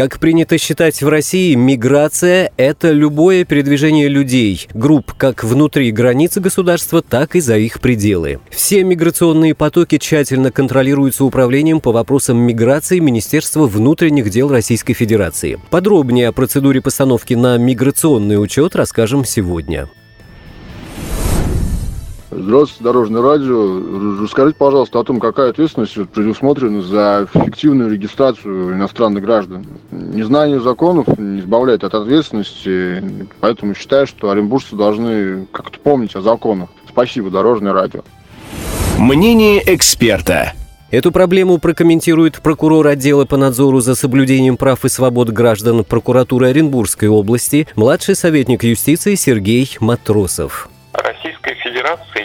Как принято считать в России, миграция – это любое передвижение людей, групп как внутри границы государства, так и за их пределы. Все миграционные потоки тщательно контролируются Управлением по вопросам миграции Министерства внутренних дел Российской Федерации. Подробнее о процедуре постановки на миграционный учет расскажем сегодня. Здравствуйте, Дорожное радио. Расскажите, пожалуйста, о том, какая ответственность предусмотрена за фиктивную регистрацию иностранных граждан. Незнание законов не избавляет от ответственности, поэтому считаю, что оренбуржцы должны как-то помнить о законах. Спасибо, Дорожное радио. Мнение эксперта. Эту проблему прокомментирует прокурор отдела по надзору за соблюдением прав и свобод граждан прокуратуры Оренбургской области, младший советник юстиции Сергей Матросов. Российская Федерация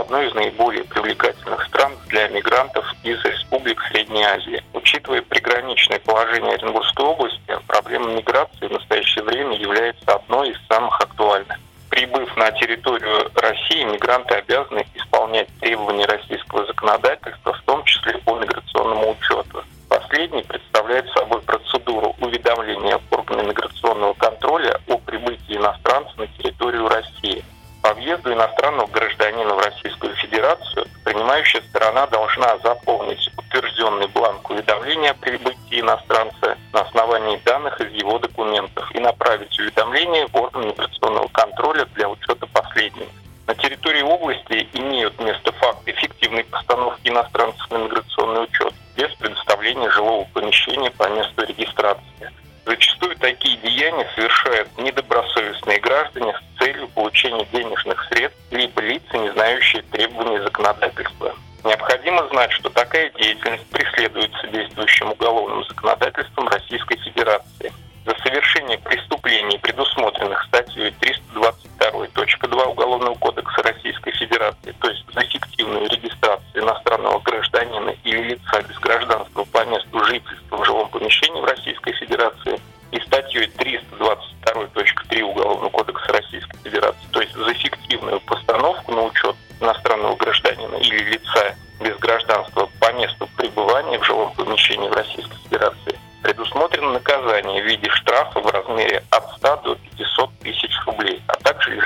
одной из наиболее привлекательных стран для мигрантов из республик Средней Азии. Учитывая приграничное положение Оренбургской области, проблема миграции в настоящее время является одной из самых актуальных. Прибыв на территорию России, мигранты обязаны исполнять требования российского законодательства, в том числе по миграционному учету. Последний представляет собой процедуру уведомления органа миграционного контроля о прибытии иностранца на территорию России – по въезду иностранного гражданина принимающая сторона должна заполнить утвержденный бланк уведомления о прибытии иностранца на основании данных из его документов и направить уведомление в орган миграционного контроля для учета последнего. На территории области имеют место факты эффективной постановки иностранцев на миграционный учет без предоставления жилого помещения по месту регистрации. Зачастую такие деяния совершают недобросовестные граждане с целью получения денежных средств, либо лица, не знающие требований законодательства. Необходимо знать, что такая деятельность преследуется действующим уголовным законодательством Российской Федерации. За совершение преступлений, предусмотренных статьей 322.2 Уголовного кодекса Российской Федерации, то есть за фиктивную регистрацию иностранного гражданина или лица без гражданства по месту жительства в жилом помещении в Российской Федерации и статьей 322.3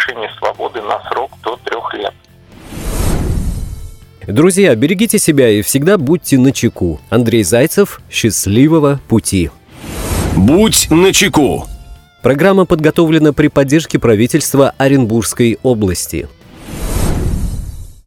лишение свободы на срок до трех лет. Друзья, берегите себя и всегда будьте начеку. Андрей Зайцев, счастливого пути. Будь начеку. Программа подготовлена при поддержке правительства Оренбургской области.